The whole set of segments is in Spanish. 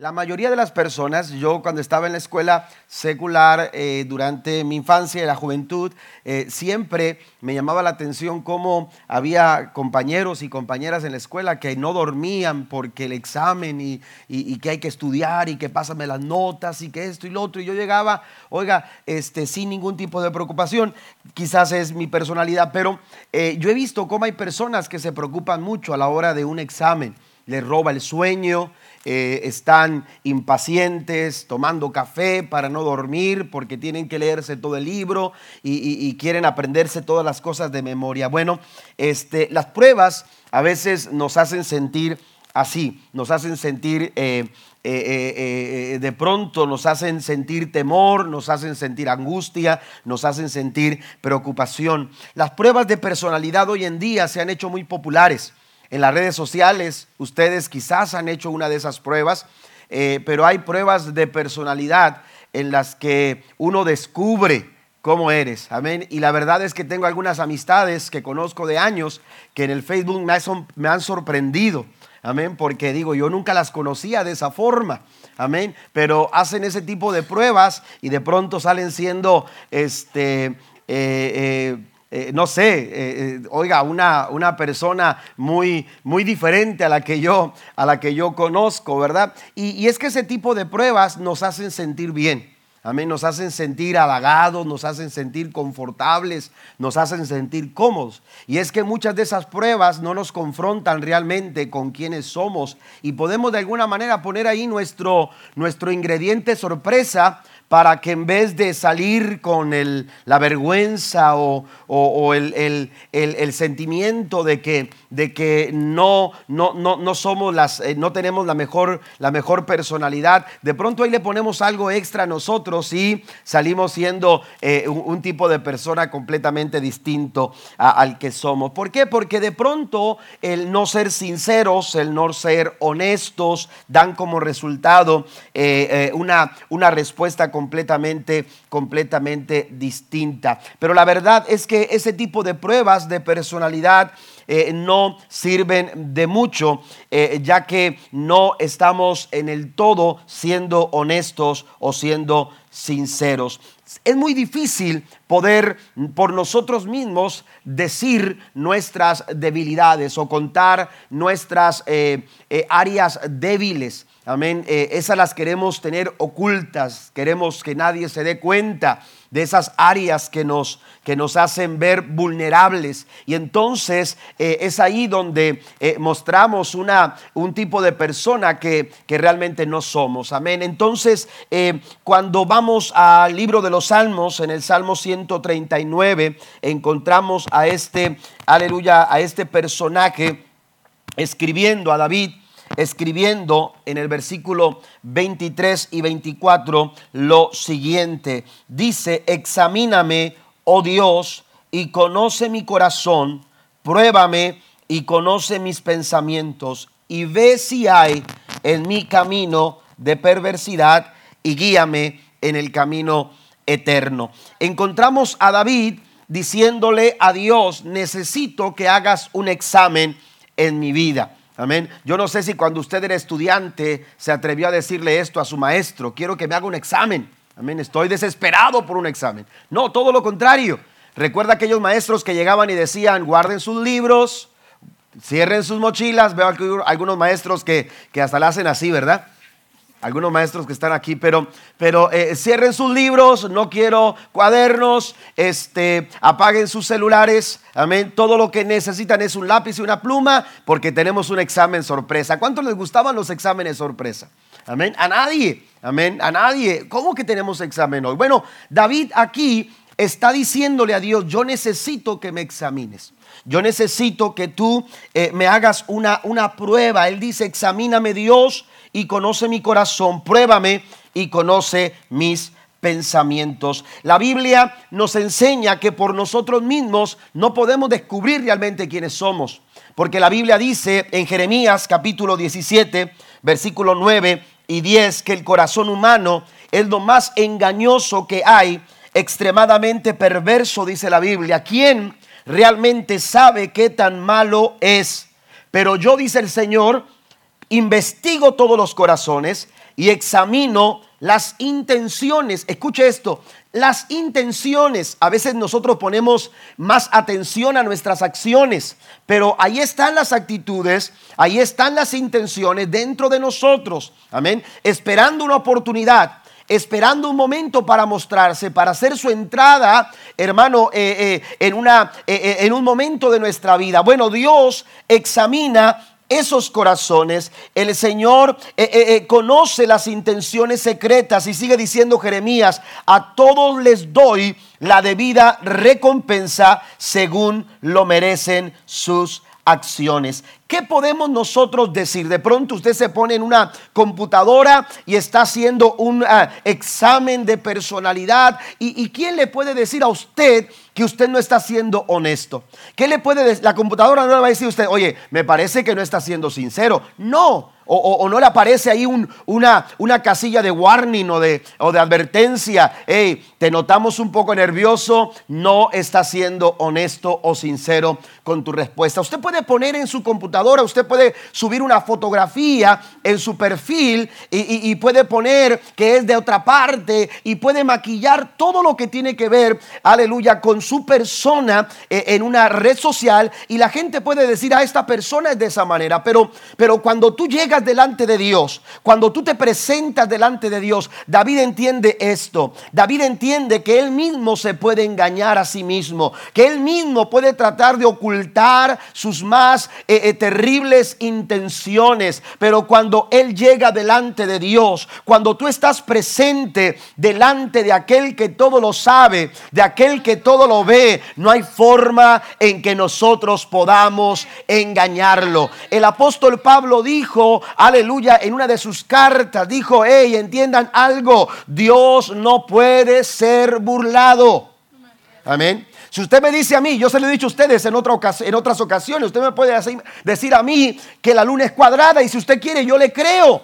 La mayoría de las personas, yo cuando estaba en la escuela secular, eh, durante mi infancia y la juventud, eh, siempre me llamaba la atención cómo había compañeros y compañeras en la escuela que no dormían porque el examen y, que hay que estudiar y que pásame las notas y que esto y lo otro. Y yo llegaba, oiga, este, sin ningún tipo de preocupación. Quizás es mi personalidad, pero eh, yo he visto cómo hay personas que se preocupan mucho a la hora de un examen. Les roba el sueño, eh, están impacientes, tomando café para no dormir porque tienen que leerse todo el libro y, quieren aprenderse todas las cosas de memoria. Bueno, este, las pruebas a veces nos hacen sentir así, nos hacen sentir... Eh, eh, de pronto nos hacen sentir temor, nos hacen sentir angustia, nos hacen sentir preocupación. Las pruebas de personalidad hoy en día se han hecho muy populares. En las redes sociales, ustedes quizás han hecho una de esas pruebas, eh, pero hay pruebas de personalidad en las que uno descubre cómo eres. Amén. Y la verdad es que tengo algunas amistades que conozco de años que en el Facebook me, han sorprendido. Amén. Porque digo, yo nunca las conocía de esa forma. Amén. Pero hacen ese tipo de pruebas y de pronto salen siendo este, eh, eh, eh, no sé, eh, eh, oiga, una, una, persona muy, muy diferente a la, que yo, a la que yo conozco, ¿verdad? Y, y, es que ese tipo de pruebas nos hacen sentir bien. Amén, nos hacen sentir halagados, nos hacen sentir confortables, nos hacen sentir cómodos. Y es que muchas de esas pruebas no nos confrontan realmente con quienes somos y podemos de alguna manera poner ahí nuestro, nuestro ingrediente sorpresa para que en vez de salir con la vergüenza o, el, sentimiento de que, de que no, no, no, somos las, eh, no tenemos la mejor, la mejor personalidad, de pronto ahí le ponemos algo extra a nosotros y salimos siendo eh, un, tipo de persona completamente distinto al que somos. ¿Por qué? Porque de pronto el no ser sinceros, el no ser honestos, dan como resultado eh, una, una respuesta completamente, completamente distinta. Pero la verdad es que ese tipo de pruebas de personalidad eh, no sirven de mucho, eh, ya que no estamos en el todo siendo honestos o siendo sinceros. Es muy difícil poder por nosotros mismos decir nuestras debilidades o contar nuestras eh, áreas débiles. Amén. Eh, esas las queremos tener ocultas. Queremos que nadie se dé cuenta de esas áreas que nos, que nos hacen ver vulnerables. Y entonces eh, es ahí donde eh, mostramos una, un tipo de persona que, que, realmente no somos. Amén. Entonces, cuando vamos al libro de los Salmos, en el Salmo 139, encontramos a este, aleluya, a este personaje escribiendo a David escribiendo en el versículo 23 y 24 lo siguiente. Dice, examíname, oh Dios, y conoce mi corazón, pruébame y conoce mis pensamientos, y ve si hay en mi camino de perversidad, y guíame en el camino eterno. Encontramos a David diciéndole a Dios, necesito que hagas un examen en mi vida. Amén. Yo no sé si cuando usted era estudiante se atrevió a decirle esto a su maestro, quiero que me haga un examen. Amén. Estoy desesperado por un examen. No, todo lo contrario. Recuerda aquellos maestros que llegaban y decían, guarden sus libros, cierren sus mochilas. Veo algunos maestros que, que hasta la hacen así, ¿verdad? Algunos maestros que están aquí, pero, pero eh, cierren sus libros, no quiero cuadernos, este, apaguen sus celulares, amén. Todo lo que necesitan es un lápiz y una pluma, porque tenemos un examen sorpresa. ¿Cuántos les gustaban los exámenes sorpresa? Amén. A nadie, amén, a nadie. ¿Cómo que tenemos examen hoy? Bueno, David aquí está diciéndole a Dios, yo necesito que me examines. Yo necesito que tú eh, me hagas una, una prueba. Él dice, examíname Dios y conoce mi corazón, pruébame y conoce mis pensamientos. La Biblia nos enseña que por nosotros mismos no podemos descubrir realmente quiénes somos, porque la Biblia dice en Jeremías capítulo 17, versículo 9 y 10, que el corazón humano es lo más engañoso que hay, extremadamente perverso, dice la Biblia. ¿Quién realmente sabe qué tan malo es? Pero yo, dice el Señor, investigo todos los corazones y examino las intenciones. Escuche esto, las intenciones. A veces nosotros ponemos más atención a nuestras acciones, pero ahí están las actitudes, ahí están las intenciones dentro de nosotros. Amén. Esperando una oportunidad esperando un momento para mostrarse, para hacer su entrada, hermano, eh, eh, eh, en un momento de nuestra vida. Bueno, Dios examina esos corazones. El Señor eh, eh, eh, conoce las intenciones secretas y sigue diciendo Jeremías, a todos les doy la debida recompensa según lo merecen sus acciones. ¿Qué podemos nosotros decir? De pronto usted se pone en una computadora y está haciendo un ah, examen de personalidad. ¿Y, ¿Y, quién le puede decir a usted que usted no está siendo honesto? ¿Qué le puede decir? La computadora no le va a decir a usted, oye, me parece que no está siendo sincero. No, o, no le aparece ahí una, una, casilla de warning o de, o de advertencia. Hey, te notamos un poco nervioso, no está siendo honesto o sincero con tu respuesta. Usted puede poner en su computadora, usted puede subir una fotografía en su perfil y, puede poner que es de otra parte y puede maquillar todo lo que tiene que ver, aleluya, con su persona eh, en una red social y la gente puede decir, a ah, esta persona es de esa manera, pero, pero cuando tú llegas delante de Dios, cuando tú te presentas delante de Dios, David entiende esto. David entiende que él mismo se puede engañar a sí mismo, que él mismo puede tratar de ocultar sus más eh, eh, terribles intenciones. Pero cuando él llega delante de Dios, cuando tú estás presente delante de aquel que todo lo sabe, de aquel que todo lo ve, no hay forma en que nosotros podamos engañarlo. El apóstol Pablo dijo, aleluya, en una de sus cartas dijo, hey, entiendan algo, Dios no puede ser burlado. Amén. Si usted me dice a mí, yo se lo he dicho a ustedes en, otra en otras ocasiones, usted me puede decir a mí que la luna es cuadrada y si usted quiere, yo le creo.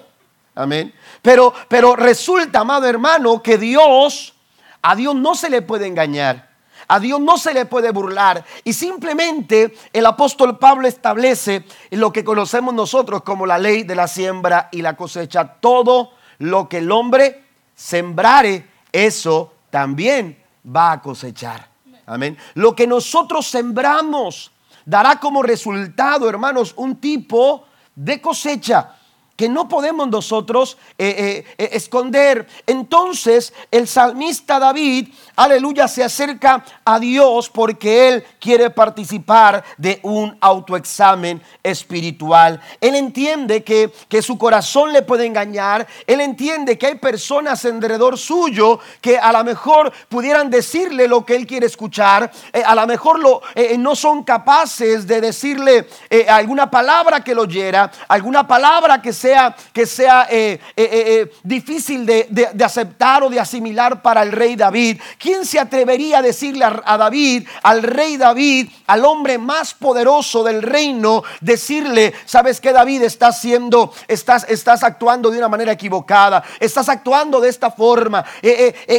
Amén. Pero, pero resulta, amado hermano, que Dios, a Dios no se le puede engañar. A Dios no se le puede burlar. Y simplemente el apóstol Pablo establece lo que conocemos nosotros como la ley de la siembra y la cosecha. Todo lo que el hombre sembrare, eso también va a cosechar. Amén. Lo que nosotros sembramos dará como resultado, hermanos, un tipo de cosecha que no podemos nosotros eh, eh, eh, esconder. Entonces el salmista David, aleluya, se acerca a Dios porque él quiere participar de un autoexamen espiritual. Él entiende que, que su corazón le puede engañar. Él entiende que hay personas alrededor suyo que a lo mejor pudieran decirle lo que él quiere escuchar. a lo mejor lo, no son capaces de decirle alguna palabra que lo oyera, alguna palabra que sea, que sea eh, eh, eh, difícil de, aceptar o de asimilar para el rey David. ¿Quién se atrevería a decirle a, David, al rey David, al hombre más poderoso del reino, decirle, sabes que David está haciendo, estás, estás actuando de una manera equivocada, estás actuando de esta forma?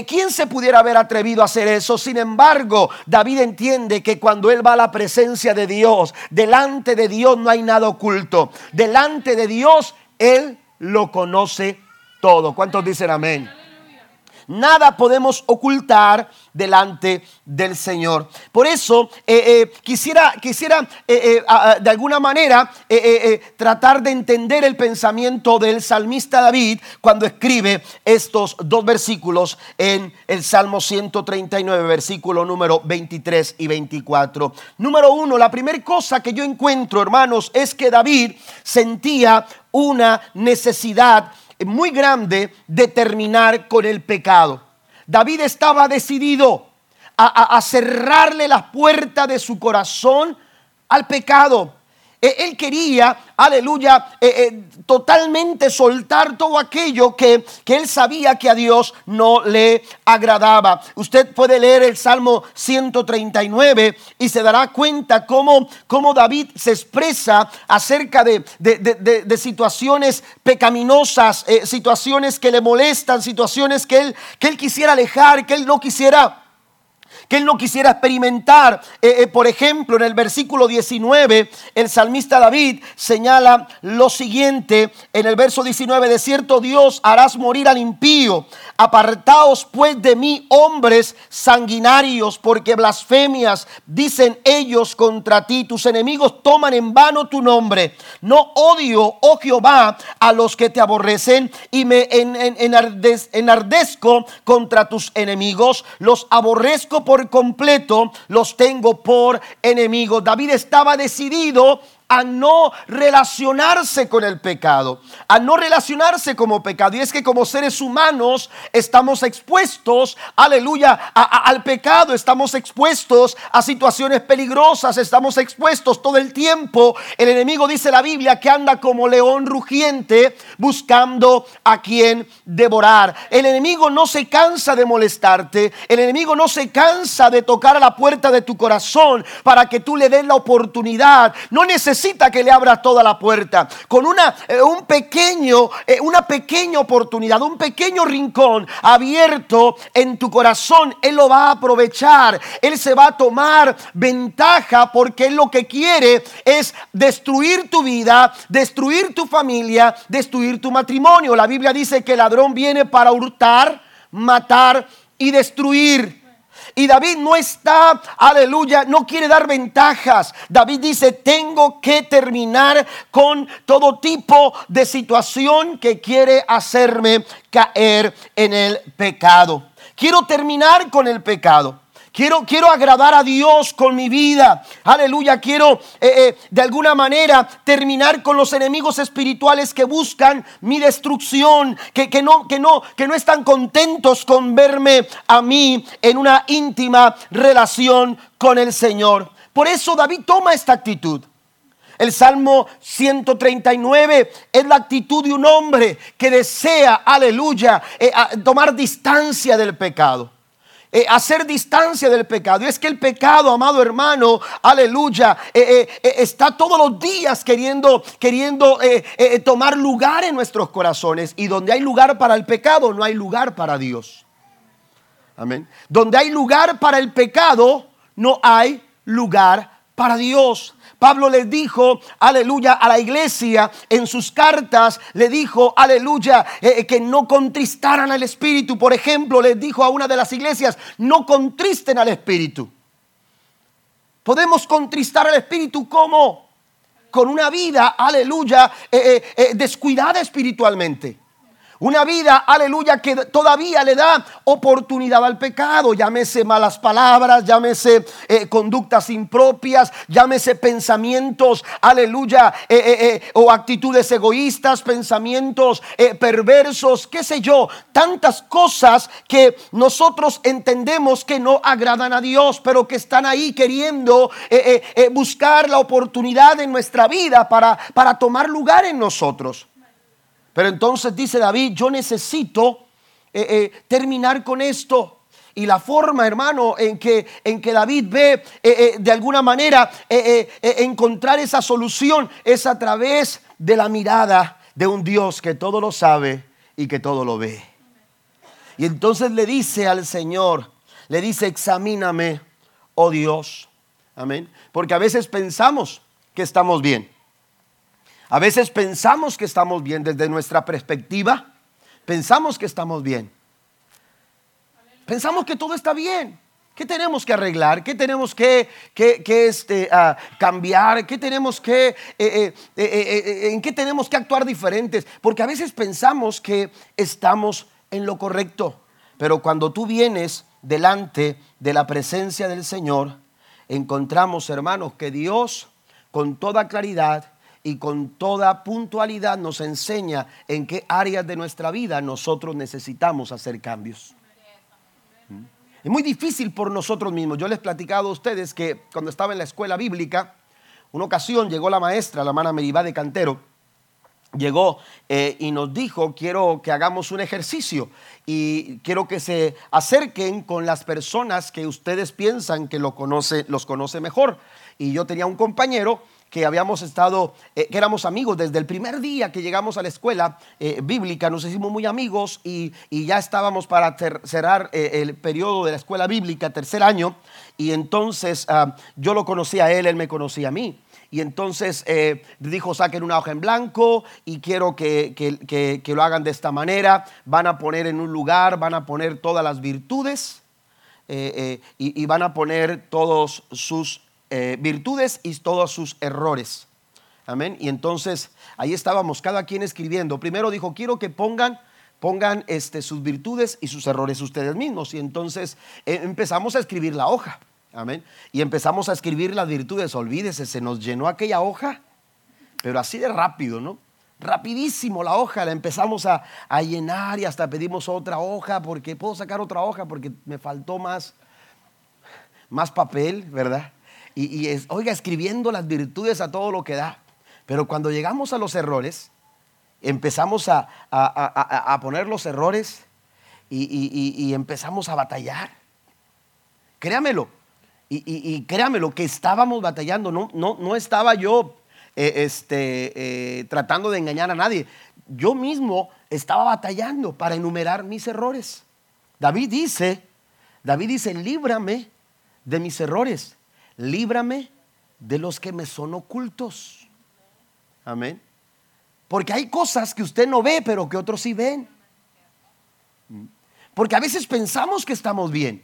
¿Quién se pudiera haber atrevido a hacer eso? Sin embargo, David entiende que cuando él va a la presencia de Dios, delante de Dios no hay nada oculto. Delante de Dios él lo conoce todo. ¿Cuántos dicen amén? Nada podemos ocultar delante del Señor. Por eso eh, eh, quisiera, quisiera eh, de alguna manera tratar de entender el pensamiento del salmista David cuando escribe estos dos versículos en el Salmo 139, versículo número 23 y 24. Número uno, la primera cosa que yo encuentro, hermanos, es que David sentía una necesidad muy grande de terminar con el pecado. David estaba decidido a, cerrarle la puerta de su corazón al pecado. E, él quería, aleluya, eh, eh, totalmente soltar todo aquello que, que, él sabía que a Dios no le agradaba. Usted puede leer el Salmo 139 y se dará cuenta cómo, cómo David se expresa acerca de, de, situaciones pecaminosas, eh, situaciones que le molestan, situaciones que él, que él quisiera alejar, que él no quisiera que él no quisiera experimentar. Eh, eh, por ejemplo, en el versículo 19, el salmista David señala lo siguiente, en el verso 19, de cierto Dios harás morir al impío, apartaos pues de mí hombres sanguinarios, porque blasfemias dicen ellos contra ti, tus enemigos toman en vano tu nombre. No odio, oh Jehová, a los que te aborrecen y me enardezco contra tus enemigos, los aborrezco por completo, los tengo por enemigos. David estaba decidido a no relacionarse con el pecado, a no relacionarse como pecado. Y es que como seres humanos estamos expuestos, aleluya, al pecado, estamos expuestos a situaciones peligrosas, estamos expuestos todo el tiempo. El enemigo dice la Biblia que anda como león rugiente buscando a quien devorar. El enemigo no se cansa de molestarte, el enemigo no se cansa de tocar a la puerta de tu corazón para que tú le des la oportunidad. No necesitas necesita que le abras toda la puerta. Con una, eh, un pequeño, eh, una pequeña oportunidad, un pequeño rincón abierto en tu corazón, Él lo va a aprovechar. Él se va a tomar ventaja porque Él lo que quiere es destruir tu vida, destruir tu familia, destruir tu matrimonio. La Biblia dice que el ladrón viene para hurtar, matar y destruir. Y David no está, aleluya, no quiere dar ventajas. David dice, tengo que terminar con todo tipo de situación que quiere hacerme caer en el pecado. Quiero terminar con el pecado. Quiero, quiero agradar a Dios con mi vida. Aleluya. Quiero eh, eh, de alguna manera terminar con los enemigos espirituales que buscan mi destrucción. Que, que, no, que, no, que no están contentos con verme a mí en una íntima relación con el Señor. Por eso David toma esta actitud. El Salmo 139 es la actitud de un hombre que desea, aleluya, eh, tomar distancia del pecado. Eh, hacer distancia del pecado. Y es que el pecado, amado hermano, aleluya, eh, eh, está todos los días queriendo, queriendo tomar lugar en nuestros corazones. Y donde hay lugar para el pecado, no hay lugar para Dios. Amén. Donde hay lugar para el pecado, no hay lugar para Dios. Pablo les dijo, aleluya, a la iglesia en sus cartas, le dijo, aleluya, eh, eh, que no contristaran al Espíritu. Por ejemplo, les dijo a una de las iglesias, no contristen al Espíritu. Podemos contristar al Espíritu como con una vida, aleluya, eh, descuidada espiritualmente. Una vida, aleluya, que todavía le da oportunidad al pecado. Llámese malas palabras, llámese eh, conductas impropias, llámese pensamientos, aleluya, eh, eh, o actitudes egoístas, pensamientos perversos, qué sé yo. Tantas cosas que nosotros entendemos que no agradan a Dios, pero que están ahí queriendo buscar la oportunidad en nuestra vida para, para tomar lugar en nosotros. Pero entonces dice David, yo necesito eh, eh, terminar con esto. Y la forma, hermano, en que, en que David ve eh, de alguna manera encontrar esa solución es a través de la mirada de un Dios que todo lo sabe y que todo lo ve. Y entonces le dice al Señor, le dice, examíname, oh Dios. Amén. Porque a veces pensamos que estamos bien. A veces pensamos que estamos bien desde nuestra perspectiva. Pensamos que estamos bien. Pensamos que todo está bien. ¿Qué tenemos que arreglar? ¿Qué tenemos que, este, ah, cambiar? ¿Qué tenemos que, eh, eh, eh, ¿En qué tenemos que actuar diferentes? Porque a veces pensamos que estamos en lo correcto. Pero cuando tú vienes delante de la presencia del Señor, encontramos, hermanos, que Dios con toda claridad y con toda puntualidad nos enseña en qué áreas de nuestra vida nosotros necesitamos hacer cambios. ¿Mm? Es muy difícil por nosotros mismos. Yo les he platicado a ustedes que cuando estaba en la escuela bíblica, una ocasión llegó la maestra, la hermana Meribá de Cantero, llegó eh, y nos dijo, quiero que hagamos un ejercicio y quiero que se acerquen con las personas que ustedes piensan que lo conoce, los conoce mejor. Y yo tenía un compañero que habíamos estado, eh, que éramos amigos desde el primer día que llegamos a la escuela eh, bíblica, nos hicimos muy amigos y, ya estábamos para cerrar eh, el periodo de la escuela bíblica, tercer año, y entonces ah, yo lo conocí a él, él me conocía a mí. Y entonces dijo, saquen una hoja en blanco y quiero que, lo hagan de esta manera. Van a poner en un lugar, van a poner todas las virtudes y, y, van a poner todos sus eh, virtudes y todos sus errores. Amén. Y entonces ahí estábamos cada quien escribiendo. Primero dijo, quiero que pongan pongan este, sus virtudes y sus errores ustedes mismos. Y entonces eh, empezamos a escribir la hoja. Amén. Y empezamos a escribir las virtudes. Olvídese, se nos llenó aquella hoja, pero así de rápido, ¿no? Rapidísimo la hoja, la empezamos a, a llenar y hasta pedimos otra hoja porque puedo sacar otra hoja porque me faltó más, más papel, ¿verdad? Y, es, oiga, escribiendo las virtudes a todo lo que da. Pero cuando llegamos a los errores, empezamos a, poner los errores y, empezamos a batallar. Créamelo. Y, créamelo, que estábamos batallando. No, no, no estaba yo eh, este, eh, tratando de engañar a nadie. Yo mismo estaba batallando para enumerar mis errores. David dice, David dice, líbrame de mis errores líbrame de los que me son ocultos. Amén. Porque hay cosas que usted no ve, pero que otros sí ven. Porque a veces pensamos que estamos bien.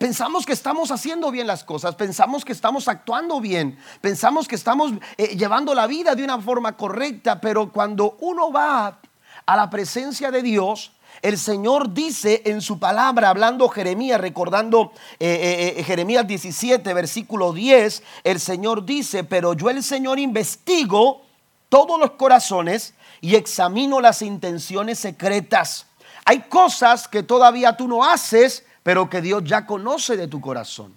Pensamos que estamos haciendo bien las cosas, pensamos que estamos actuando bien, pensamos que estamos eh, llevando la vida de una forma correcta, pero cuando uno va a la presencia de Dios, el Señor dice en su palabra, hablando Jeremías, recordando eh, eh, eh, Jeremías 17, versículo 10, el Señor dice, pero yo el Señor investigo todos los corazones y examino las intenciones secretas. Hay cosas que todavía tú no haces, pero que Dios ya conoce de tu corazón.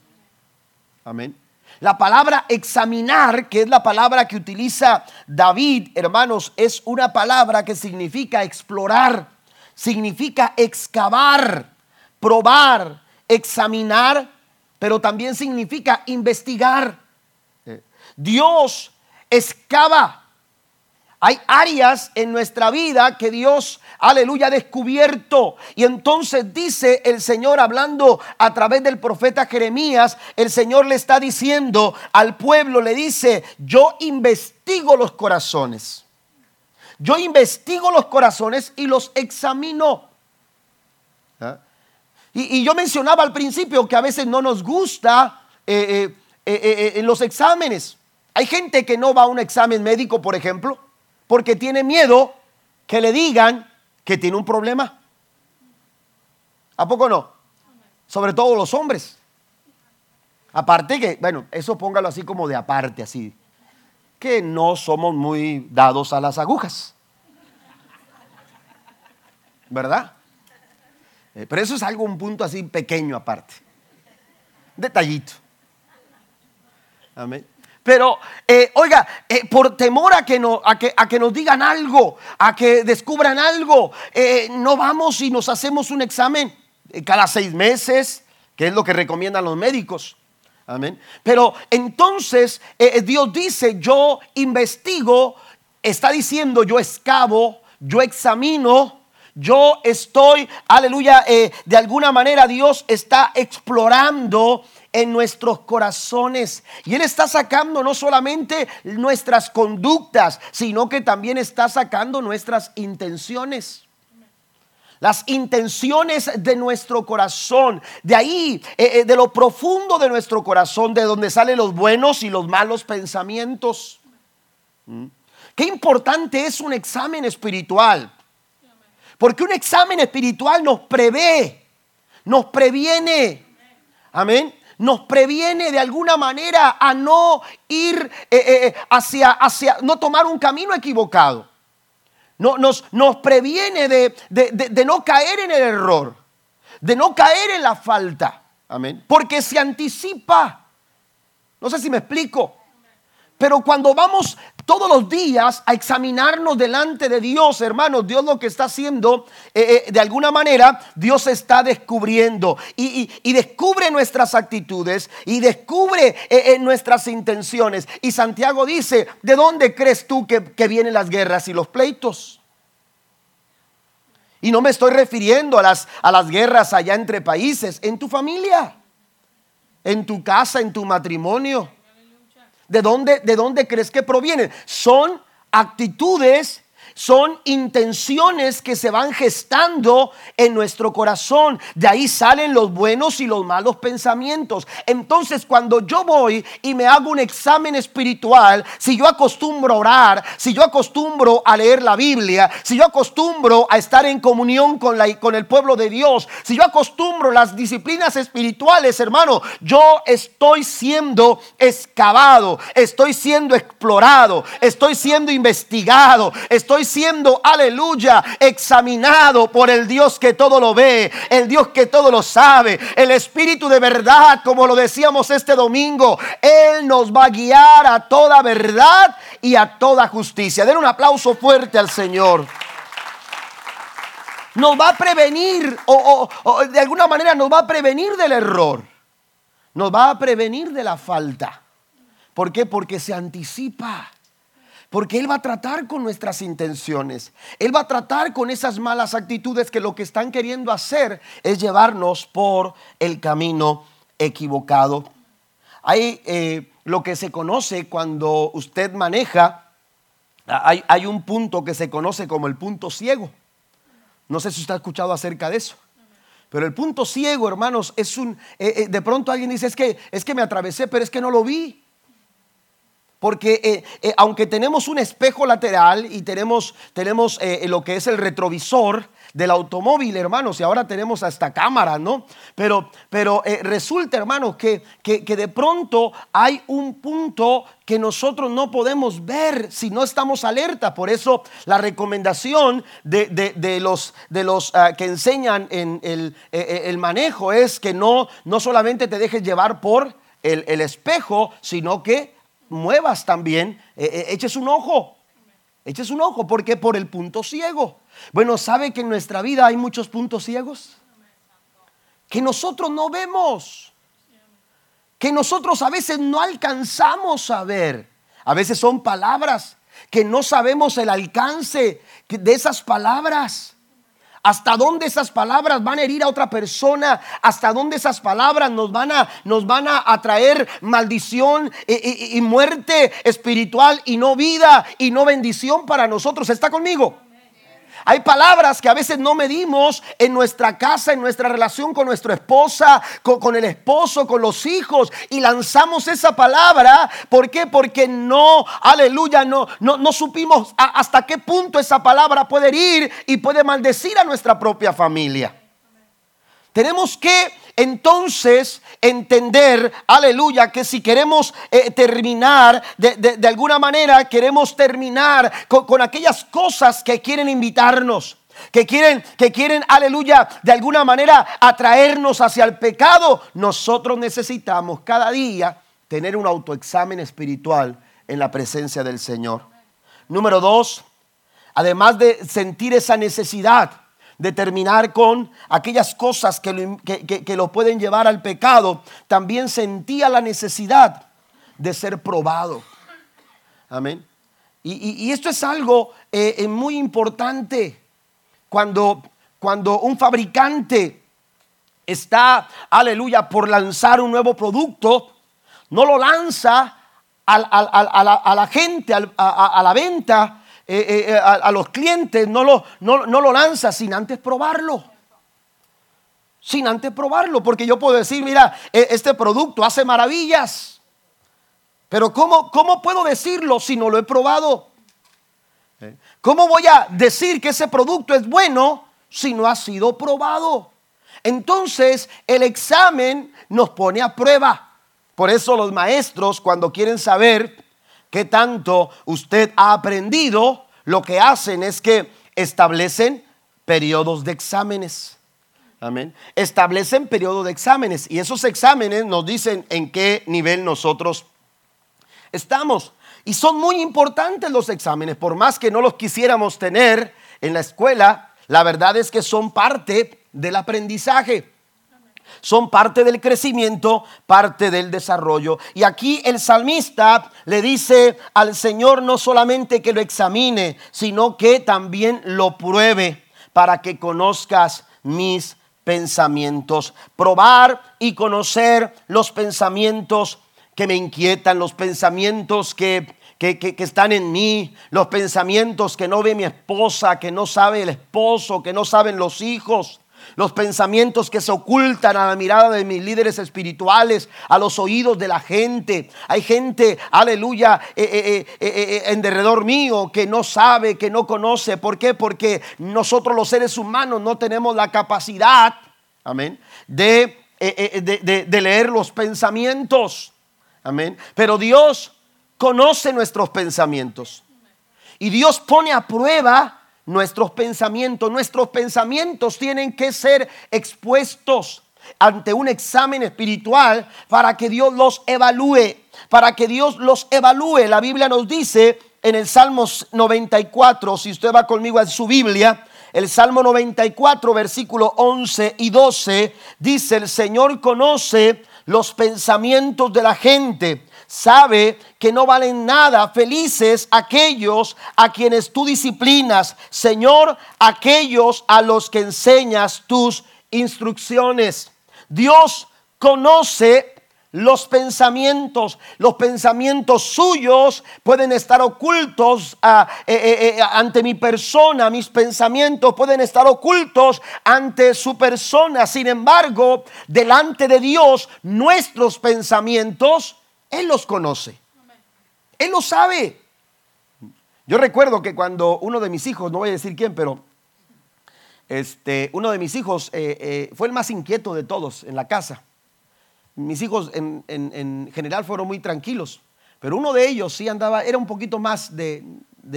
Amén. La palabra examinar, que es la palabra que utiliza David, hermanos, es una palabra que significa explorar significa excavar, probar, examinar, pero también significa investigar. Dios excava. Hay áreas en nuestra vida que Dios, aleluya, ha descubierto. Y entonces dice el Señor hablando a través del profeta Jeremías, el Señor le está diciendo al pueblo, le dice, yo investigo los corazones. Yo investigo los corazones y los examino. ¿Ah? Y, yo mencionaba al principio que a veces no nos gusta eh, eh, eh, en los exámenes. Hay gente que no va a un examen médico, por ejemplo, porque tiene miedo que le digan que tiene un problema. ¿A poco no? Sobre todo los hombres. Aparte que, bueno, eso póngalo así como de aparte, así, que no somos muy dados a las agujas. ¿Verdad? Eh, pero eso es algo, un punto así pequeño aparte. Detallito. Amén. Pero, eh, oiga, eh, por temor a que, no, a, que, a que, nos digan algo, a que descubran algo, no vamos y nos hacemos un examen cada seis meses, que es lo que recomiendan los médicos. Amén. Pero entonces Dios dice, yo investigo, está diciendo, yo excavo, yo examino, yo estoy, aleluya, eh, de alguna manera Dios está explorando en nuestros corazones. Y Él está sacando no solamente nuestras conductas, sino que también está sacando nuestras intenciones. Las intenciones de nuestro corazón, de ahí, eh, eh, de lo profundo de nuestro corazón, de donde salen los buenos y los malos pensamientos. ¿Mm? Qué importante es un examen espiritual. Porque un examen espiritual nos prevé, nos previene. Amén. Nos previene de alguna manera a no ir eh, eh, eh, hacia, hacia, no tomar un camino equivocado. No, nos, nos previene de, de no caer en el error, de no caer en la falta. Amén. Porque se anticipa. No sé si me explico. Pero cuando vamos todos los días a examinarnos delante de Dios, hermanos. Dios lo que está haciendo, eh, eh, de alguna manera, Dios está descubriendo y, descubre nuestras actitudes y descubre eh, nuestras intenciones. Y Santiago dice, ¿de dónde crees tú que, vienen las guerras y los pleitos? Y no me estoy refiriendo a las, a las guerras allá entre países, en tu familia, en tu casa, en tu matrimonio ¿De dónde, ¿De dónde crees que provienen? Son actitudes son intenciones que se van gestando en nuestro corazón. De ahí salen los buenos y los malos pensamientos. Entonces, cuando yo voy y me hago un examen espiritual, si yo acostumbro a orar, si yo acostumbro a leer la Biblia, si yo acostumbro a estar en comunión con, la, con el pueblo de Dios, si yo acostumbro las disciplinas espirituales, hermano, yo estoy siendo excavado, estoy siendo explorado, estoy siendo investigado, siendo, aleluya, examinado por el Dios que todo lo ve, el Dios que todo lo sabe, el Espíritu de verdad, como lo decíamos este domingo. Él nos va a guiar a toda verdad y a toda justicia. Den un aplauso fuerte al Señor nos va a prevenir o, o, de alguna manera nos va a prevenir del error. Nos va a prevenir de la falta. ¿Por qué? Porque se anticipa. Porque Él va a tratar con nuestras intenciones. Él va a tratar con esas malas actitudes que lo que están queriendo hacer es llevarnos por el camino equivocado. Hay eh, lo que se conoce cuando usted maneja, hay, un punto que se conoce como el punto ciego. No sé si usted ha escuchado acerca de eso. Pero el punto ciego, hermanos, es un... Eh, eh, de pronto alguien dice, es que, es que me atravesé, pero es que no lo vi. Porque eh, eh, aunque tenemos un espejo lateral y tenemos, tenemos eh, lo que es el retrovisor del automóvil, hermanos, y ahora tenemos hasta cámara, ¿no? Pero, pero resulta, hermanos, que, que, de pronto hay un punto que nosotros no podemos ver si no estamos alerta. Por eso la recomendación de, los, de los ah, que enseñan en el, el, manejo es que no, no solamente te dejes llevar por el, el espejo, sino que muevas también, eh, eh, eches un ojo. Eches un ojo, porque por el punto ciego. Bueno, ¿sabe que en nuestra vida hay muchos puntos ciegos? Que nosotros no vemos. Que nosotros a veces no alcanzamos a ver. A veces son palabras que no sabemos el alcance de esas palabras hasta dónde esas palabras van a herir a otra persona, hasta dónde esas palabras nos van a, nos van a atraer maldición y, y muerte espiritual y no vida y no bendición para nosotros. ¿Está conmigo? Hay palabras que a veces no medimos en nuestra casa, en nuestra relación con nuestra esposa, con, el esposo, con los hijos, y lanzamos esa palabra. ¿Por qué? Porque no, aleluya, no, no, no supimos hasta qué punto esa palabra puede herir y puede maldecir a nuestra propia familia. Tenemos que entonces entender, aleluya, que si queremos eh, terminar, de, alguna manera queremos terminar con, aquellas cosas que quieren invitarnos. Que quieren, que quieren, aleluya, de alguna manera atraernos hacia el pecado. Nosotros necesitamos cada día tener un autoexamen espiritual en la presencia del Señor. Número dos, además de sentir esa necesidad, de terminar con aquellas cosas que lo, lo pueden llevar al pecado, también sentía la necesidad de ser probado. Amén. Y, esto es algo eh, eh, muy importante cuando, cuando un fabricante está, aleluya, por lanzar un nuevo producto, no lo lanza a, la, gente, a la venta, eh, eh, eh, a, los clientes, no lo, no, lo lanza sin antes probarlo. Sin antes probarlo, porque yo puedo decir, mira, e, este producto hace maravillas. Pero ¿cómo, ¿cómo puedo decirlo si no lo he probado? ¿Cómo voy a decir que ese producto es bueno si no ha sido probado? Entonces el examen nos pone a prueba. Por eso los maestros cuando quieren saber qué tanto usted ha aprendido, lo que hacen es que establecen periodos de exámenes. Amén. Establecen periodos de exámenes y esos exámenes nos dicen en qué nivel nosotros estamos. Y son muy importantes los exámenes, por más que no los quisiéramos tener en la escuela, la verdad es que son parte del aprendizaje. Son parte del crecimiento, parte del desarrollo. Y aquí el salmista le dice al Señor no solamente que lo examine, sino que también lo pruebe para que conozcas mis pensamientos. Probar y conocer los pensamientos que me inquietan, los pensamientos que, que, están en mí, los pensamientos que no ve mi esposa, que no sabe el esposo, que no saben los hijos, los pensamientos que se ocultan a la mirada de mis líderes espirituales, a los oídos de la gente. Hay gente, aleluya, eh, eh, eh, en derredor mío que no sabe, que no conoce. ¿Por qué? Porque nosotros los seres humanos no tenemos la capacidad, amén, de, de leer los pensamientos. Amén. Pero Dios conoce nuestros pensamientos. Y Dios pone a prueba nuestros pensamientos. Nuestros pensamientos tienen que ser expuestos ante un examen espiritual para que Dios los evalúe, para que Dios los evalúe. La Biblia nos dice en el Salmo 94, si usted va conmigo a su Biblia, el Salmo 94, versículo 11 y 12, dice, el Señor conoce los pensamientos de la gente sabe que no valen nada. Felices aquellos a quienes tú disciplinas, Señor, aquellos a los que enseñas tus instrucciones. Dios conoce los pensamientos, los pensamientos suyos pueden estar ocultos ah, eh, eh, eh, ante mi persona, mis pensamientos pueden estar ocultos ante su persona. Sin embargo, delante de Dios, nuestros pensamientos él los conoce. Él lo sabe. Yo recuerdo que cuando uno de mis hijos, no voy a decir quién, pero este, uno de mis hijos eh, eh, fue el más inquieto de todos en la casa. Mis hijos en, general fueron muy tranquilos, pero uno de ellos sí andaba, era un poquito más de,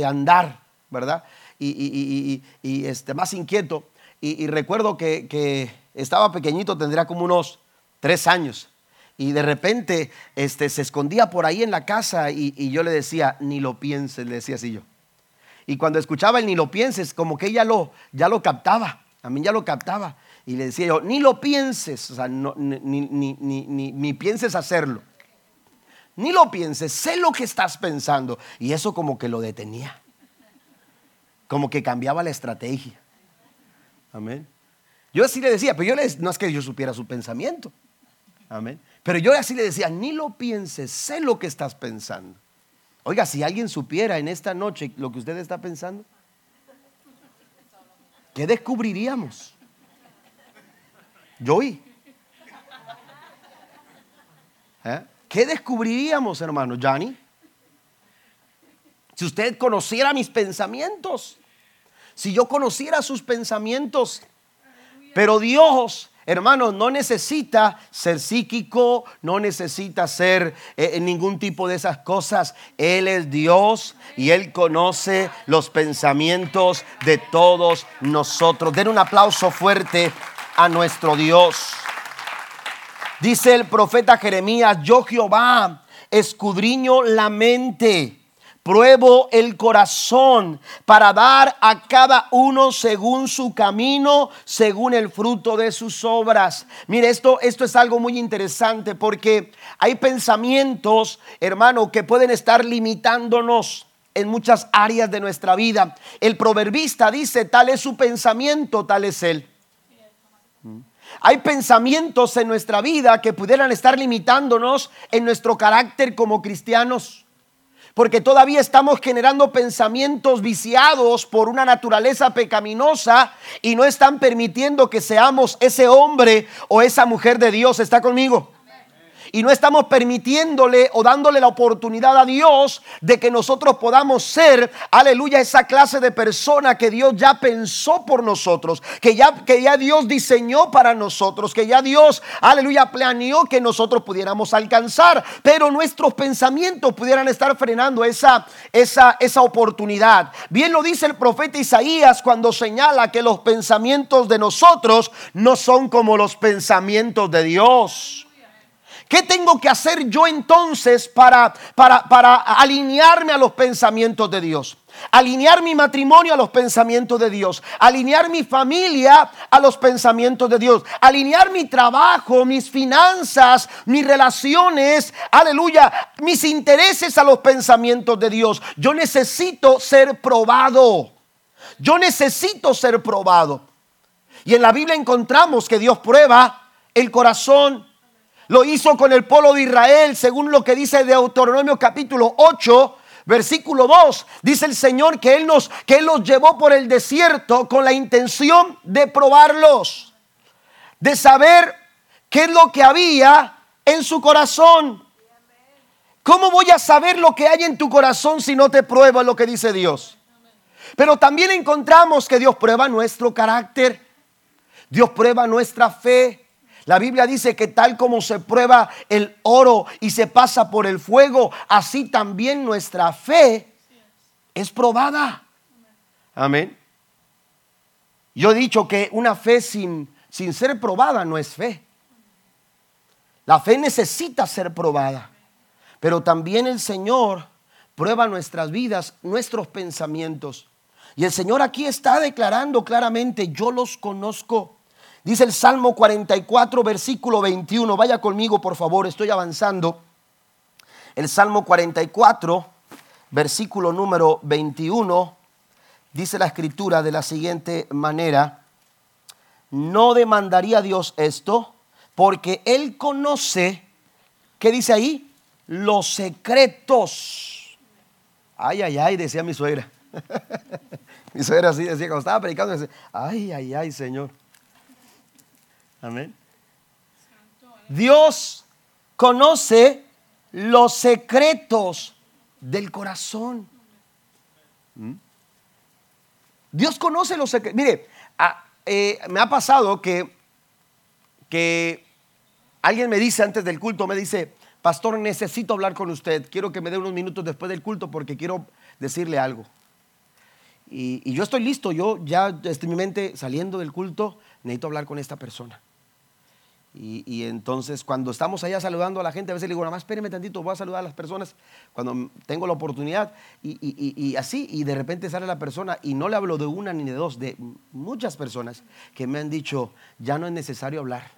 andar, ¿verdad? Y, este, más inquieto. Y, recuerdo que estaba pequeñito, tendría como unos tres años y de repente este, se escondía por ahí en la casa y, yo le decía, ni lo pienses, le decía así yo. Y cuando escuchaba el ni lo pienses, como que ella lo, ya lo captaba, a mí ya lo captaba. Y le decía yo, ni lo pienses, o sea, ni, ni, ni, ni, pienses hacerlo. Ni lo pienses, sé lo que estás pensando. Y eso como que lo detenía. Como que cambiaba la estrategia. Amén. Yo así le decía, pero yo no es que yo supiera su pensamiento. Amén. Pero yo así le decía, ni lo pienses, sé lo que estás pensando. Oiga, si alguien supiera en esta noche lo que usted está pensando, ¿qué descubriríamos? Yo ¿Eh? ¿Qué descubriríamos, hermano Johnny? Si usted conociera mis pensamientos, si yo conociera sus pensamientos, pero Dios Hermano, no necesita ser psíquico, no necesita ser eh, ningún tipo de esas cosas. Él es Dios y Él conoce los pensamientos de todos nosotros. Den un aplauso fuerte a nuestro Dios. Dice el profeta Jeremías, yo Jehová escudriño la mente Pruebo el corazón para dar a cada uno según su camino, según el fruto de sus obras. Mire, esto, esto es algo muy interesante porque hay pensamientos, hermano, que pueden estar limitándonos en muchas áreas de nuestra vida. El proverbista dice, tal es su pensamiento, tal es él. Hay pensamientos en nuestra vida que pudieran estar limitándonos en nuestro carácter como cristianos porque todavía estamos generando pensamientos viciados por una naturaleza pecaminosa y no están permitiendo que seamos ese hombre o esa mujer de Dios. ¿Está conmigo? Y no estamos permitiéndole o dándole la oportunidad a Dios de que nosotros podamos ser, aleluya, esa clase de persona que Dios ya pensó por nosotros, que ya, que ya Dios diseñó para nosotros, que ya Dios, aleluya, planeó que nosotros pudiéramos alcanzar, pero nuestros pensamientos pudieran estar frenando esa, esa, esa oportunidad. Bien lo dice el profeta Isaías cuando señala que los pensamientos de nosotros no son como los pensamientos de Dios ¿Qué tengo que hacer yo entonces para, para, para alinearme a los pensamientos de Dios? alinear mi matrimonio a los pensamientos de Dios, alinear mi familia a los pensamientos de Dios, alinear mi trabajo, mis finanzas, mis relaciones, aleluya, mis intereses a los pensamientos de Dios. Yo necesito ser probado. Yo necesito ser probado. Y en la Biblia encontramos que Dios prueba el corazón. Lo hizo con el pueblo de Israel, según lo que dice Deuteronomio capítulo 8, versículo 2. Dice el Señor que Él nos, que Él los llevó por el desierto con la intención de probarlos, de saber qué es lo que había en su corazón. ¿Cómo voy a saber lo que hay en tu corazón si no te prueba lo que dice Dios? Pero también encontramos que Dios prueba nuestro carácter. Dios prueba nuestra fe. La Biblia dice que tal como se prueba el oro y se pasa por el fuego, así también nuestra fe es probada. Amén. Yo he dicho que una fe sin, sin ser probada no es fe. La fe necesita ser probada. Pero también el Señor prueba nuestras vidas, nuestros pensamientos. Y el Señor aquí está declarando claramente, yo los conozco. Dice el Salmo 44, versículo 21. Vaya conmigo, por favor, estoy avanzando. El Salmo 44, versículo número 21, dice la escritura de la siguiente manera. No demandaría Dios esto porque Él conoce, ¿qué dice ahí? Los secretos. Ay, ay, ay, decía mi suegra. mi suegra así decía, cuando estaba predicando, ay, ay, ay, Señor. Dios conoce los secretos del corazón. ¿Mm? Dios conoce los secretos. Mire, eh, me ha pasado que, que alguien me dice antes del culto, me dice, pastor, necesito hablar con usted. Quiero que me dé unos minutos después del culto porque quiero decirle algo. Y, yo estoy listo, yo ya estoy mi mente saliendo del culto, necesito hablar con esta persona. Y, entonces cuando estamos allá saludando a la gente, a veces le digo, nada más espéreme tantito, voy a saludar a las personas cuando tengo la oportunidad. Y, así, y de repente sale la persona, y no le hablo de una ni de dos, de muchas personas que me han dicho, ya no es necesario hablar.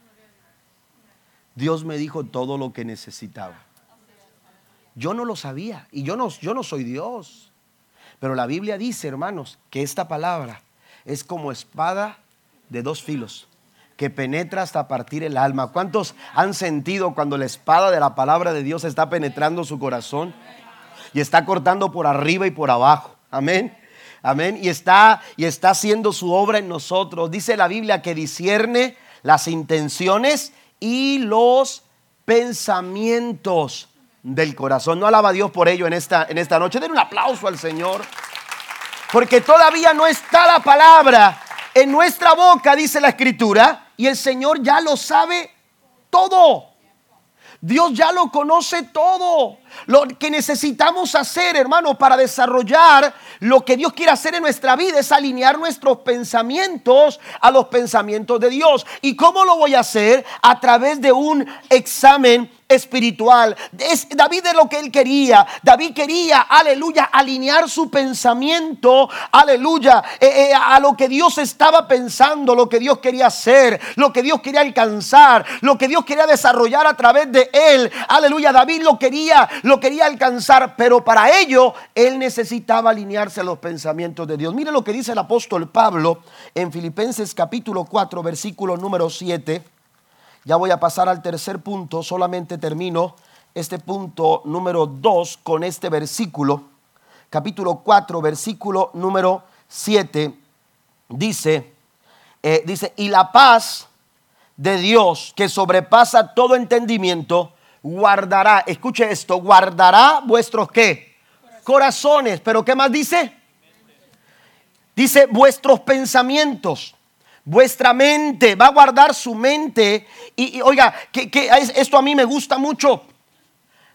Dios me dijo todo lo que necesitaba. Yo no lo sabía, y yo no, yo no soy Dios. Pero la Biblia dice, hermanos, que esta palabra es como espada de dos filos que penetra hasta partir el alma. ¿Cuántos han sentido cuando la espada de la palabra de Dios está penetrando su corazón y está cortando por arriba y por abajo? Amén. Amén. Y está y está haciendo su obra en nosotros. Dice la Biblia que discierne las intenciones y los pensamientos del corazón. No alaba a Dios por ello en esta, en esta noche. Den un aplauso al Señor. Porque todavía no está la palabra en nuestra boca, dice la escritura, y el Señor ya lo sabe todo. Dios ya lo conoce todo. Lo que necesitamos hacer, hermano, para desarrollar lo que Dios quiere hacer en nuestra vida es alinear nuestros pensamientos a los pensamientos de Dios. ¿Y cómo lo voy a hacer? A través de un examen espiritual. David es lo que él quería. David quería, aleluya, alinear su pensamiento, aleluya, eh, eh, a lo que Dios estaba pensando, lo que Dios quería hacer, lo que Dios quería alcanzar, lo que Dios quería desarrollar a través de él. Aleluya, David lo quería, lo quería alcanzar, pero para ello él necesitaba alinearse a los pensamientos de Dios. Mire lo que dice el apóstol Pablo en Filipenses capítulo 4, versículo número 7. Ya voy a pasar al tercer punto, solamente termino este punto número 2 con este versículo. Capítulo 4, versículo número 7. Dice, eh, dice, y la paz de Dios que sobrepasa todo entendimiento, guardará, escuche esto, guardará vuestros qué? Corazones. Pero ¿qué más dice? Dice vuestros pensamientos vuestra mente, va a guardar su mente. Y, oiga, que, esto a mí me gusta mucho.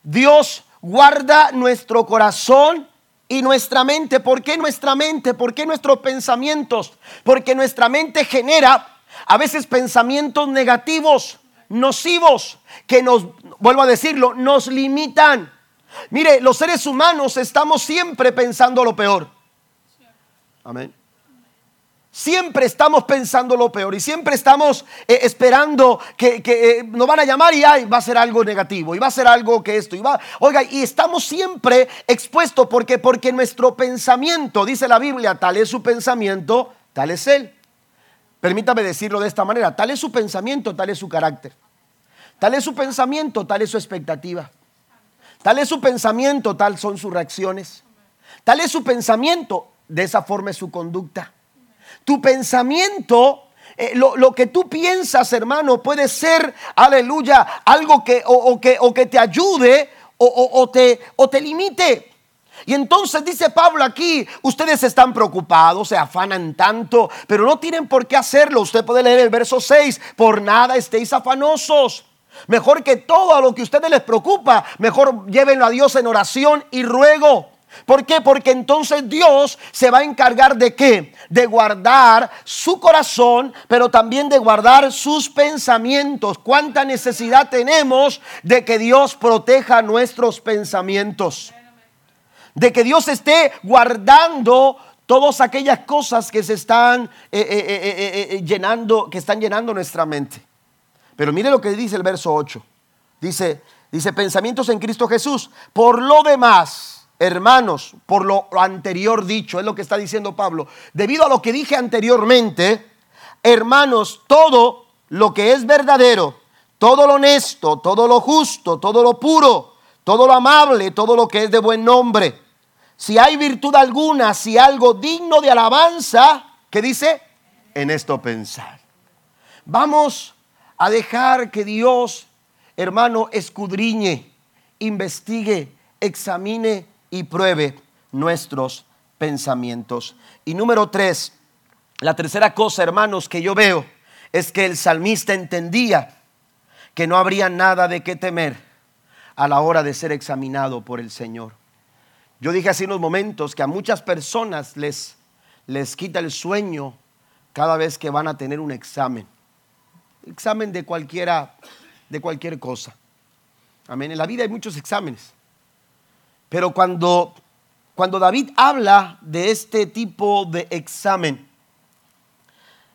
Dios guarda nuestro corazón y nuestra mente. ¿Por qué nuestra mente? ¿Por qué nuestros pensamientos? Porque nuestra mente genera a veces pensamientos negativos. nocivos que nos, vuelvo a decirlo, nos limitan. Mire, los seres humanos estamos siempre pensando lo peor. Amén. Siempre estamos pensando lo peor y siempre estamos eh, esperando que, eh, nos van a llamar y va a ser algo negativo y va a ser algo que esto y va, oiga, y estamos siempre expuestos porque porque nuestro pensamiento, dice la Biblia, tal es su pensamiento, tal es él. Permítame decirlo de esta manera, tal es su pensamiento, tal es su carácter. Tal es su pensamiento, tal es su expectativa. Tal es su pensamiento, tal son sus reacciones. Tal es su pensamiento, de esa forma es su conducta. Tu pensamiento, eh, lo, que tú piensas, hermano, puede ser, aleluya, algo que o, que, o que te ayude o, te, o te limite. Y entonces dice Pablo aquí, ustedes están preocupados, se afanan tanto, pero no tienen por qué hacerlo. Usted puede leer el verso 6, por nada estéis afanosos. Mejor que todo a lo que a ustedes les preocupa, mejor llévenlo a Dios en oración y ruego. ¿Por qué? Porque entonces Dios se va a encargar de qué? De guardar su corazón, pero también de guardar sus pensamientos. ¿Cuánta necesidad tenemos de que Dios proteja nuestros pensamientos? De que Dios esté guardando todas aquellas cosas que se están eh, eh, eh, llenando, que están llenando nuestra mente. Pero mire lo que dice el verso 8. Dice, dice pensamientos en Cristo Jesús. Por lo demás hermanos, por lo anterior dicho, es lo que está diciendo Pablo, debido a lo que dije anteriormente, hermanos, todo lo que es verdadero, todo lo honesto, todo lo justo, todo lo puro, todo lo amable, todo lo que es de buen nombre, si hay virtud alguna, si algo digno de alabanza, ¿qué dice? En esto pensar. Vamos a dejar que Dios, hermano, escudriñe, investigue, examine y pruebe nuestros pensamientos. Y número tres, la tercera cosa, hermanos, que yo veo es que el salmista entendía que no habría nada de qué temer a la hora de ser examinado por el Señor. Yo dije hace unos momentos que a muchas personas les, les quita el sueño cada vez que van a tener un examen. Examen de cualquiera, de cualquier cosa. Amén. En la vida hay muchos exámenes. Pero cuando, cuando David habla de este tipo de examen,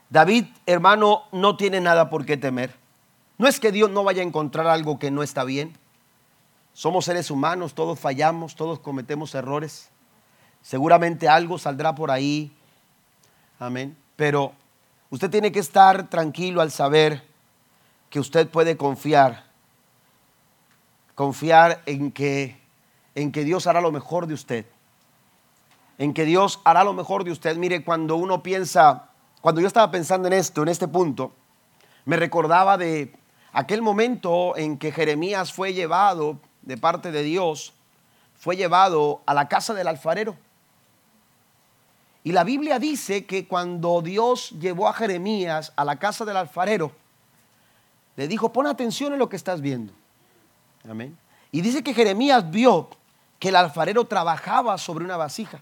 David, hermano, no tiene nada por qué temer. No es que Dios no vaya a encontrar algo que no está bien. Somos seres humanos, todos fallamos, todos cometemos errores. Seguramente algo saldrá por ahí. Amén. Pero usted tiene que estar tranquilo al saber que usted puede confiar. Confiar en que en que Dios hará lo mejor de usted. En que Dios hará lo mejor de usted. Mire, cuando uno piensa, cuando yo estaba pensando en esto, en este punto, me recordaba de aquel momento en que Jeremías fue llevado de parte de Dios, fue llevado a la casa del alfarero. Y la Biblia dice que cuando Dios llevó a Jeremías a la casa del alfarero, le dijo, pon atención en lo que estás viendo. Amén. Y dice que Jeremías vio que el alfarero trabajaba sobre una vasija.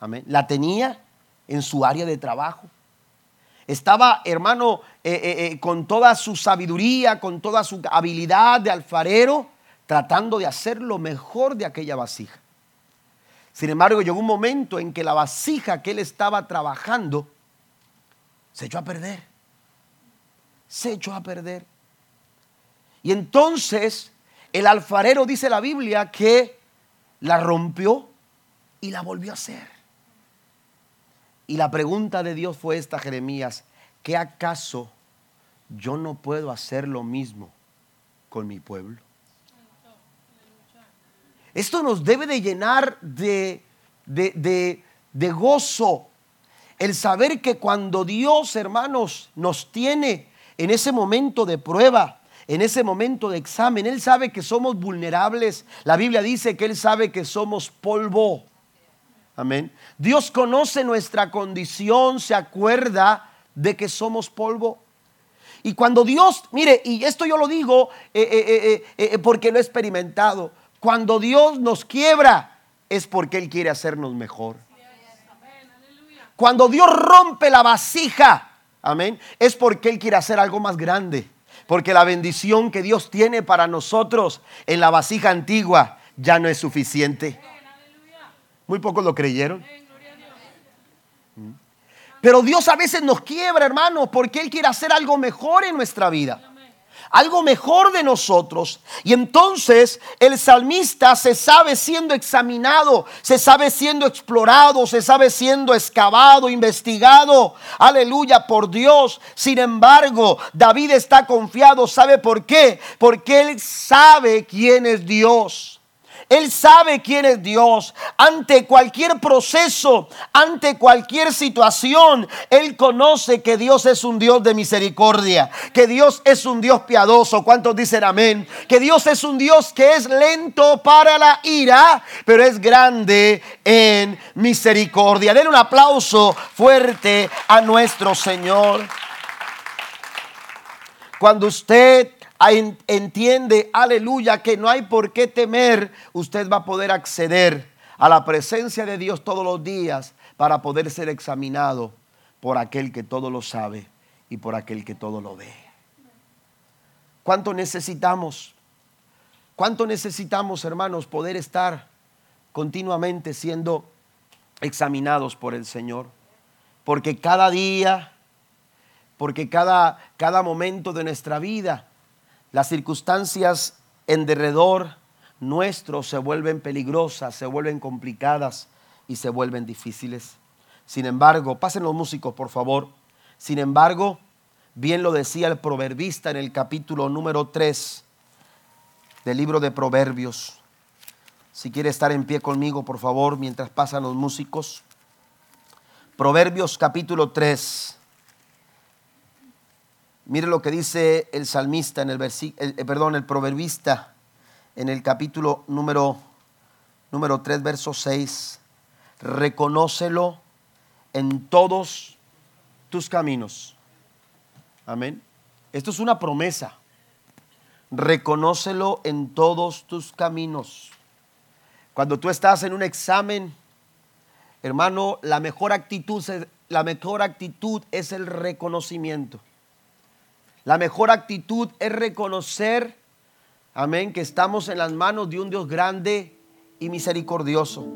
Amén. La tenía en su área de trabajo. Estaba, hermano, eh, eh, eh, con toda su sabiduría, con toda su habilidad de alfarero, tratando de hacer lo mejor de aquella vasija. Sin embargo, llegó un momento en que la vasija que él estaba trabajando se echó a perder. Se echó a perder. Y entonces el alfarero dice la Biblia que la rompió y la volvió a hacer. Y la pregunta de Dios fue esta, Jeremías, ¿qué acaso yo no puedo hacer lo mismo con mi pueblo? Esto nos debe de llenar de, de, de gozo. El saber que cuando Dios, hermanos, nos tiene en ese momento de prueba, en ese momento de examen. Él sabe que somos vulnerables. La Biblia dice que Él sabe que somos polvo. Amén. Dios conoce nuestra condición, se acuerda de que somos polvo. Y cuando Dios, mire, y esto yo lo digo eh, eh, eh, porque lo he experimentado, cuando Dios nos quiebra es porque Él quiere hacernos mejor. Cuando Dios rompe la vasija, amén, es porque Él quiere hacer algo más grande Porque la bendición que Dios tiene para nosotros en la vasija antigua ya no es suficiente. Muy pocos lo creyeron. Pero Dios a veces nos quiebra, hermanos, porque Él quiere hacer algo mejor en nuestra vida algo mejor de nosotros. Y entonces el salmista se sabe siendo examinado, se sabe siendo explorado, se sabe siendo excavado, investigado, aleluya, por Dios. Sin embargo, David está confiado, ¿sabe por qué? Porque él sabe quién es Dios. Él sabe quién es Dios. Ante cualquier proceso, ante cualquier situación, Él conoce que Dios es un Dios de misericordia, que Dios es un Dios piadoso. ¿Cuántos dicen amén? Que Dios es un Dios que es lento para la ira, pero es grande en misericordia. Den un aplauso fuerte a nuestro Señor. Cuando usted entiende, aleluya, que no hay por qué temer, usted va a poder acceder a la presencia de Dios todos los días para poder ser examinado por aquel que todo lo sabe y por aquel que todo lo ve. ¿Cuánto necesitamos? ¿Cuánto necesitamos, hermanos, poder estar continuamente siendo examinados por el Señor? Porque cada día, porque cada, cada momento de nuestra vida, las circunstancias en derredor nuestro se vuelven peligrosas, se vuelven complicadas y se vuelven difíciles. Sin embargo, pasen los músicos, por favor. Sin embargo, bien lo decía el proverbista en el capítulo número 3 del libro de Proverbios. Si quiere estar en pie conmigo, por favor, mientras pasan los músicos. Proverbios capítulo 3. Mire lo que dice el salmista en el versículo, eh, perdón, el proverbista en el capítulo número, número 3, verso 6. Reconócelo en todos tus caminos. Amén. Esto es una promesa. Reconócelo en todos tus caminos. Cuando tú estás en un examen, hermano, la mejor actitud, la mejor actitud es el reconocimiento. La mejor actitud es reconocer, amén, que estamos en las manos de un Dios grande y misericordioso.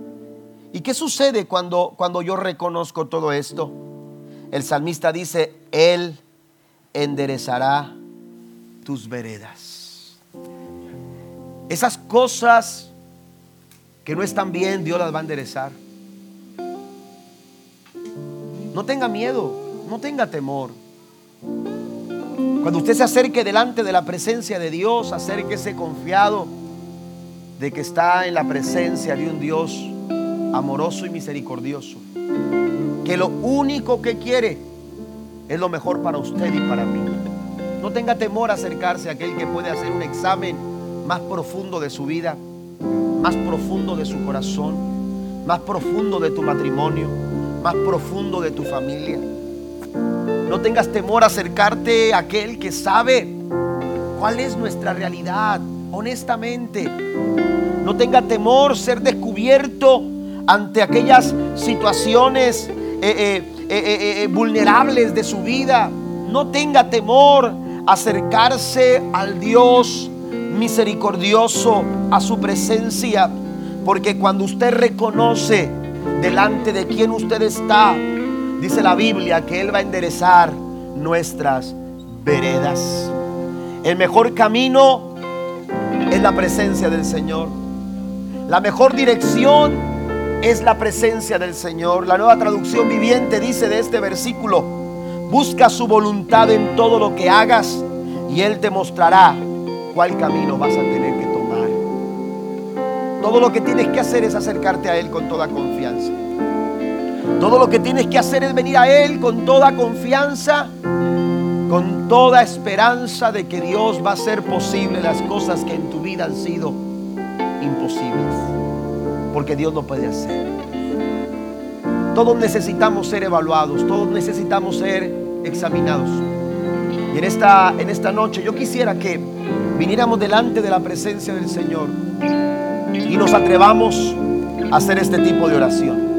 ¿Y qué sucede cuando, cuando yo reconozco todo esto? El salmista dice, Él enderezará tus veredas. Esas cosas que no están bien, Dios las va a enderezar. No tenga miedo, no tenga temor. Cuando usted se acerque delante de la presencia de Dios, acérquese confiado de que está en la presencia de un Dios amoroso y misericordioso. Que lo único que quiere es lo mejor para usted y para mí. No tenga temor a acercarse a aquel que puede hacer un examen más profundo de su vida, más profundo de su corazón, más profundo de tu matrimonio, más profundo de tu familia. No tengas temor a acercarte a aquel que sabe cuál es nuestra realidad, honestamente. No tenga temor ser descubierto ante aquellas situaciones eh, eh, eh, vulnerables de su vida. No tenga temor acercarse al Dios misericordioso, a su presencia. Porque cuando usted reconoce delante de quien usted está, Dice la Biblia que Él va a enderezar nuestras veredas. El mejor camino es la presencia del Señor. La mejor dirección es la presencia del Señor. La nueva traducción viviente dice de este versículo, busca su voluntad en todo lo que hagas y Él te mostrará cuál camino vas a tener que tomar. Todo lo que tienes que hacer es acercarte a Él con toda confianza. Todo lo que tienes que hacer es venir a Él con toda confianza, con toda esperanza de que Dios va a hacer posible las cosas que en tu vida han sido imposibles. Porque Dios lo puede hacer. Todos necesitamos ser evaluados, todos necesitamos ser examinados. Y en esta, en esta noche yo quisiera que viniéramos delante de la presencia del Señor y nos atrevamos a hacer este tipo de oración.